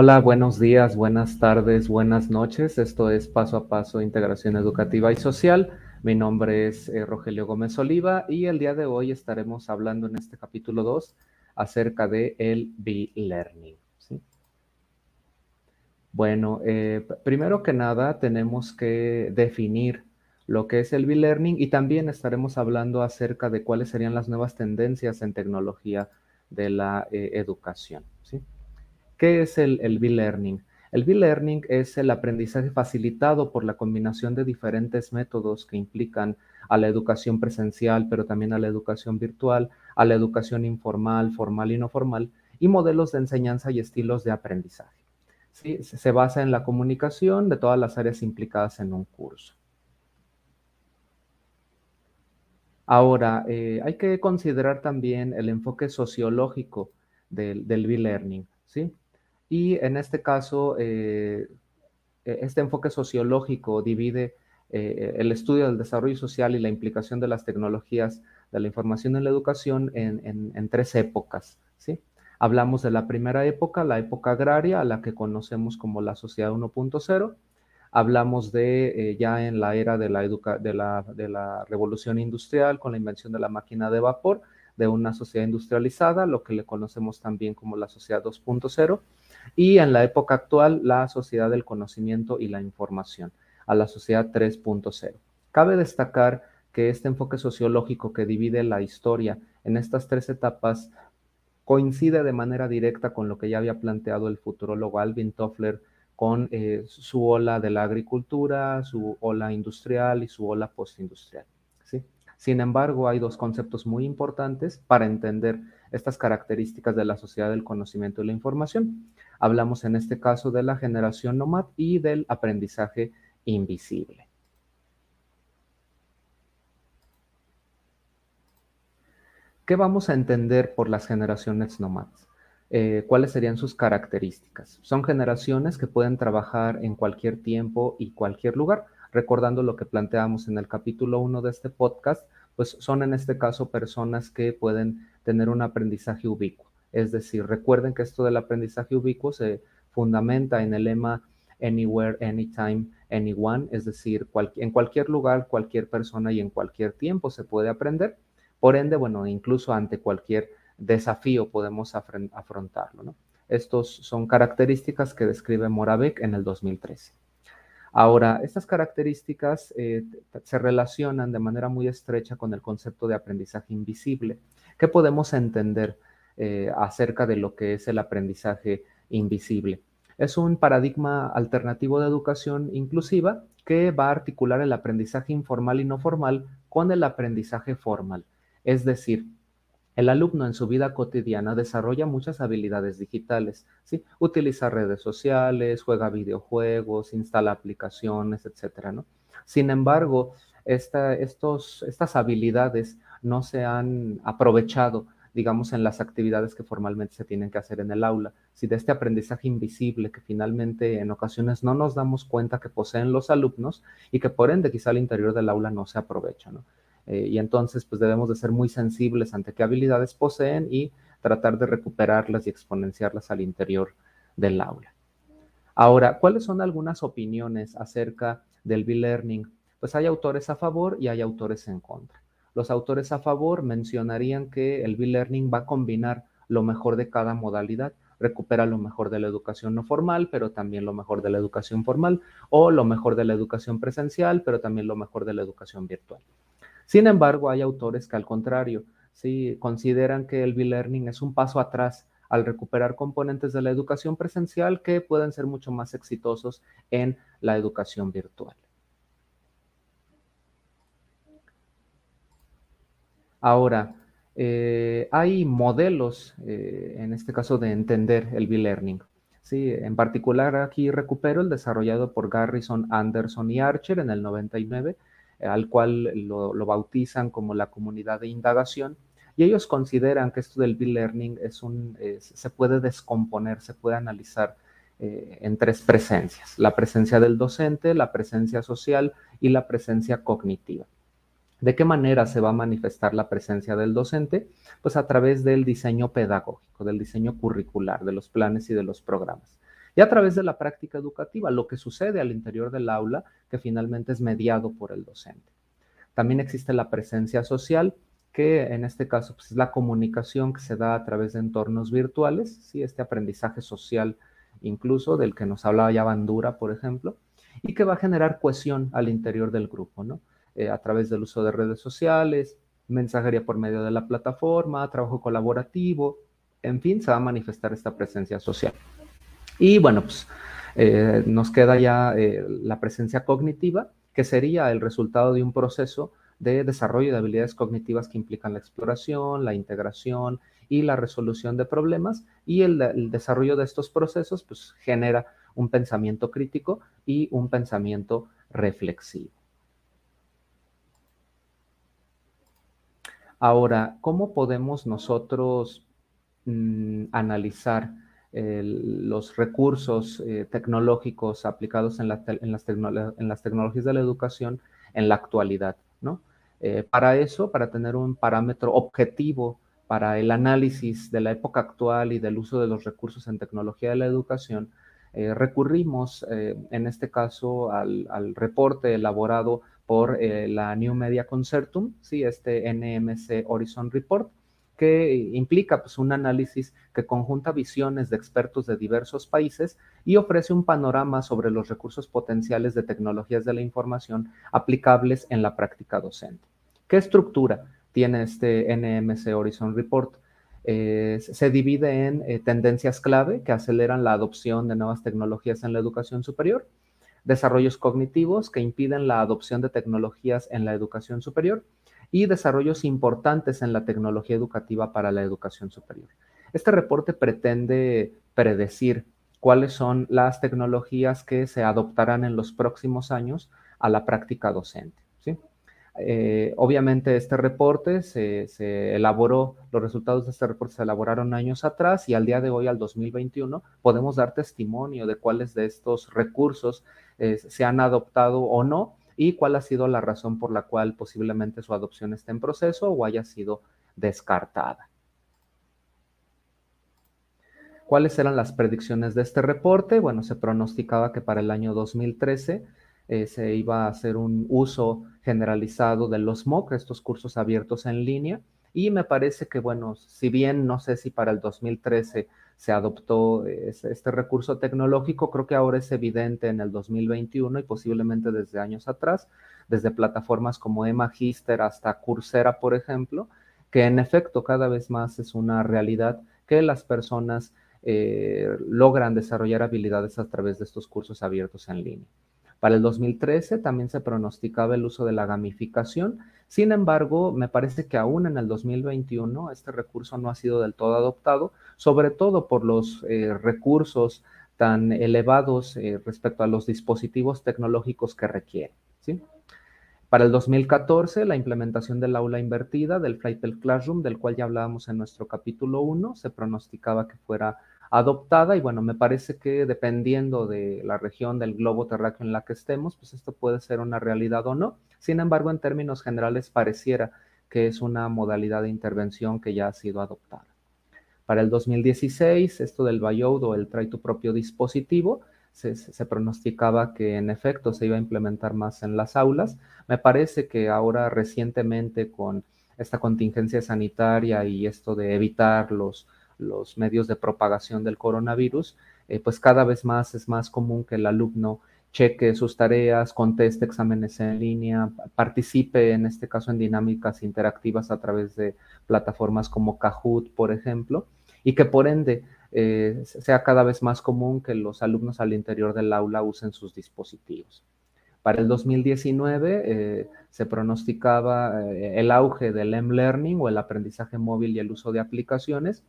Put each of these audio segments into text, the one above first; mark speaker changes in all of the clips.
Speaker 1: Hola, buenos días, buenas tardes, buenas noches. Esto es Paso a Paso Integración Educativa y Social. Mi nombre es eh, Rogelio Gómez Oliva y el día de hoy estaremos hablando en este capítulo 2 acerca de el B-Learning. Bueno, eh, primero que nada tenemos que definir lo que es el B-Learning y también estaremos hablando acerca de cuáles serían las nuevas tendencias en tecnología de la eh, educación. ¿Qué es el, el B-Learning? El B-Learning es el aprendizaje facilitado por la combinación de diferentes métodos que implican a la educación presencial, pero también a la educación virtual, a la educación informal, formal y no formal, y modelos de enseñanza y estilos de aprendizaje. ¿Sí? Se basa en la comunicación de todas las áreas implicadas en un curso. Ahora, eh, hay que considerar también el enfoque sociológico del, del B-Learning, ¿sí? Y en este caso, eh, e, este enfoque sociológico divide eh, el estudio del desarrollo social y la implicación de las tecnologías de la información en la educación en, tres épocas. ¿sí? Hablamos de la primera época, la época agraria, a la que conocemos como la sociedad 1.0. Hablamos de eh, ya en la era de la, de, la, de la revolución industrial con la invención de la máquina de vapor, de una sociedad industrializada, lo que le conocemos también como la sociedad 2.0 y en la época actual la sociedad del conocimiento y la información, a la sociedad 3.0. Cabe destacar que este enfoque sociológico que divide la historia en estas tres etapas coincide de manera directa con lo que ya había planteado el futurólogo Alvin Toffler con eh, su ola de la agricultura, su ola industrial y su ola postindustrial. ¿sí? Sin embargo, hay dos conceptos muy importantes para entender estas características de la sociedad del conocimiento y la información. Hablamos en este caso de la generación nomad y del aprendizaje invisible. ¿Qué vamos a entender por las generaciones nomads? Eh, ¿Cuáles serían sus características? Son generaciones que pueden trabajar en cualquier tiempo y cualquier lugar. Recordando lo que planteamos en el capítulo 1 de este podcast, pues son en este caso personas que pueden tener un aprendizaje ubicuo. Es decir, recuerden que esto del aprendizaje ubicuo se fundamenta en el lema anywhere, anytime, anyone, es decir, en cualquier lugar, cualquier persona y en cualquier tiempo se puede aprender. Por ende, bueno, incluso ante cualquier desafío podemos afrontarlo. ¿no? Estos son características que describe Moravec en el 2013. Ahora, estas características eh, se relacionan de manera muy estrecha con el concepto de aprendizaje invisible. ¿Qué podemos entender eh, acerca de lo que es el aprendizaje invisible. Es un paradigma alternativo de educación inclusiva que va a articular el aprendizaje informal y no formal con el aprendizaje formal. Es decir, el alumno en su vida cotidiana desarrolla muchas habilidades digitales, ¿sí? Utiliza redes sociales, juega videojuegos, instala aplicaciones, etcétera, ¿no? Sin embargo, estas habilidades no se han aprovechado digamos, en las actividades que formalmente se tienen que hacer en el aula. Si de este aprendizaje invisible que finalmente en ocasiones no nos damos cuenta que poseen los alumnos y que por ende quizá al interior del aula no se aprovecha, ¿no? Eh, y entonces, pues debemos de ser muy sensibles ante qué habilidades poseen y tratar de recuperarlas y exponenciarlas al interior del aula. Ahora, ¿cuáles son algunas opiniones acerca del B-Learning? Pues hay autores a favor y hay autores en contra. Los autores a favor mencionarían que el B-Learning va a combinar lo mejor de cada modalidad, recupera lo mejor de la educación no formal, pero también lo mejor de la educación formal, o lo mejor de la educación presencial, pero también lo mejor de la educación virtual. Sin embargo, hay autores que al contrario, sí consideran que el B-Learning es un paso atrás al recuperar componentes de la educación presencial que pueden ser mucho más exitosos en la educación virtual. Ahora, eh, hay modelos, eh, en este caso, de entender el B-Learning. Sí, en particular aquí recupero el desarrollado por Garrison, Anderson y Archer en el 99, al cual lo, bautizan como la comunidad de indagación. Y ellos consideran que esto del B-Learning es un, se puede descomponer, se puede analizar eh, en tres presencias. La presencia del docente, la presencia social y la presencia cognitiva. ¿De qué manera se va a manifestar la presencia del docente? Pues a través del diseño pedagógico, del diseño curricular, de los planes y de los programas. Y a través de la práctica educativa, lo que sucede al interior del aula, que finalmente es mediado por el docente. También existe la presencia social, que en este caso pues, es la comunicación que se da a través de entornos virtuales, ¿sí? este aprendizaje social incluso del que nos hablaba ya Bandura, por ejemplo, y que va a generar cohesión al interior del grupo, ¿no? Eh, a través del uso de redes sociales, mensajería por medio de la plataforma, trabajo colaborativo, en fin, se va a manifestar esta presencia social. Y bueno, pues eh, nos queda ya eh, la presencia cognitiva, que sería el resultado de un proceso de desarrollo de habilidades cognitivas que implican la exploración, la integración y la resolución de problemas. Y el, desarrollo de estos procesos pues, genera un pensamiento crítico y un pensamiento reflexivo. Ahora, ¿cómo podemos nosotros mm, analizar los recursos eh, tecnológicos aplicados en, las tecnologías de la educación en la actualidad? Eh, para eso, para tener un parámetro objetivo para el análisis de la época actual y del uso de los recursos en tecnología de la educación, eh, recurrimos en este caso al, reporte elaborado por la New Media Concertum, ¿sí? este NMC Horizon Report, que implica pues, un análisis que conjunta visiones de expertos de diversos países y ofrece un panorama sobre los recursos potenciales de tecnologías de la información aplicables en la práctica docente. ¿Qué estructura tiene este NMC Horizon Report? Se divide en eh, tendencias clave que aceleran la adopción de nuevas tecnologías en la educación superior, desarrollos cognitivos que impiden la adopción de tecnologías en la educación superior y desarrollos importantes en la tecnología educativa para la educación superior. Este reporte pretende predecir cuáles son las tecnologías que se adoptarán en los próximos años a la práctica docente. Eh, obviamente este reporte se, se, elaboró, los resultados de este reporte se elaboraron años atrás y al día de hoy, al 2021, podemos dar testimonio de cuáles de estos recursos eh, se han adoptado o no y cuál ha sido la razón por la cual posiblemente su adopción esté en proceso o haya sido descartada. ¿Cuáles eran las predicciones de este reporte? Bueno, se pronosticaba que para el año 2013 eh, se iba a hacer un uso generalizado de los MOOC, estos cursos abiertos en línea, y me parece que, bueno, si bien no sé si para el 2013 se adoptó este recurso tecnológico, creo que ahora es evidente en el 2021 y posiblemente desde años atrás, desde plataformas como eMagister hasta Coursera, por ejemplo, que en efecto cada vez más es una realidad que las personas eh, logran desarrollar habilidades a través de estos cursos abiertos en línea. Para el 2013 también se pronosticaba el uso de la gamificación. Sin embargo, me parece que aún en el 2021 este recurso no ha sido del todo adoptado, sobre todo por los eh, recursos tan elevados eh, respecto a los dispositivos tecnológicos que requiere. ¿sí? Para el 2014, la implementación del aula invertida, del Flightel Classroom, del cual ya hablábamos en nuestro capítulo 1, se pronosticaba que fuera adoptada y bueno, me parece que dependiendo de la región del globo terráqueo en la que estemos, pues esto puede ser una realidad o no. Sin embargo, en términos generales pareciera que es una modalidad de intervención que ya ha sido adoptada. Para el 2016, esto del buyout o el trae tu propio dispositivo, se, se, pronosticaba que en efecto se iba a implementar más en las aulas. Me parece que ahora recientemente con esta contingencia sanitaria y esto de evitar los, los medios de propagación del coronavirus, eh, pues cada vez más es más común que el alumno cheque sus tareas, conteste exámenes en línea, participe en este caso en dinámicas interactivas a través de plataformas como Kahoot, por ejemplo, y que por ende eh, sea cada vez más común que los alumnos al interior del aula usen sus dispositivos. Para el 2019 eh, se pronosticaba el auge del M-Learning o el aprendizaje móvil y el uso de aplicaciones,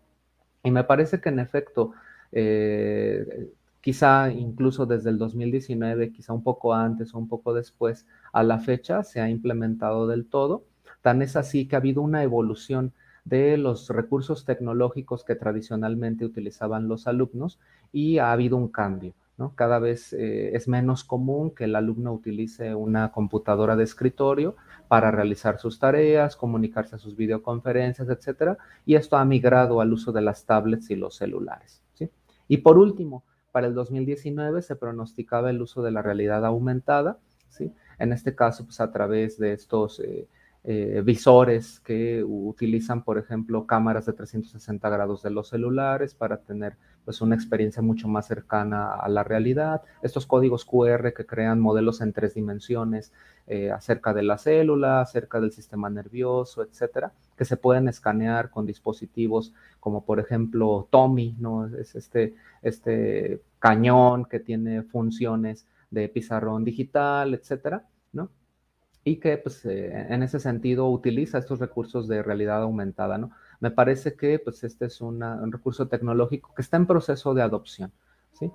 Speaker 1: y me parece que en efecto, eh, quizá incluso desde el 2019, quizá un poco antes o un poco después, a la fecha se ha implementado del todo. Tan es así que ha habido una evolución de los recursos tecnológicos que tradicionalmente utilizaban los alumnos y ha habido un cambio. Cada vez eh, es menos común que el alumno utilice una computadora de escritorio para realizar sus tareas, comunicarse a sus videoconferencias, etcétera, y esto ha migrado al uso de las tablets y los celulares. Y por último, para el 2019 se pronosticaba el uso de la realidad aumentada. En este caso, pues a través de estos eh, eh, visores que utilizan, por ejemplo, cámaras de 360 grados de los celulares para tener pues una experiencia mucho más cercana a la realidad. Estos códigos QR que crean modelos en tres dimensiones eh, acerca de la célula, acerca del sistema nervioso, etcétera, que se pueden escanear con dispositivos como por ejemplo Tommy, ¿no? Es este, este cañón que tiene funciones de pizarrón digital, etcétera, ¿no? y que pues, eh, en ese sentido utiliza estos recursos de realidad aumentada. ¿no? Me parece que pues, este es un recurso tecnológico que está en proceso de adopción. ¿sí?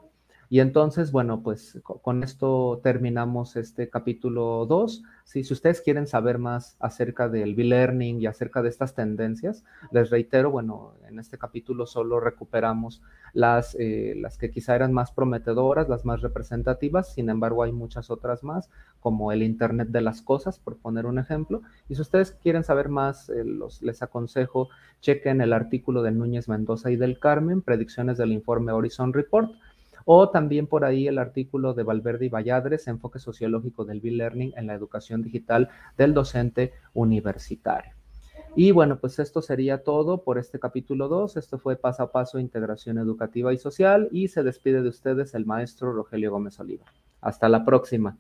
Speaker 1: Y entonces, bueno, pues con esto terminamos este capítulo 2. Si ustedes quieren saber más acerca del B-Learning y acerca de estas tendencias, les reitero, bueno, en este capítulo solo recuperamos las, eh, las que quizá eran más prometedoras, las más representativas, sin embargo hay muchas otras más, como el Internet de las Cosas, por poner un ejemplo. Y si ustedes quieren saber más, eh, les aconsejo, chequen el artículo de Núñez Mendoza y del Carmen, predicciones del informe Horizon Report o también por ahí el artículo de Valverde y Valladres, Enfoque Sociológico del B-Learning en la Educación Digital del Docente Universitario. Y bueno, pues esto sería todo por este capítulo 2. Esto fue paso a paso integración educativa y social y se despide de ustedes el maestro Rogelio Gómez Oliva. Hasta la próxima.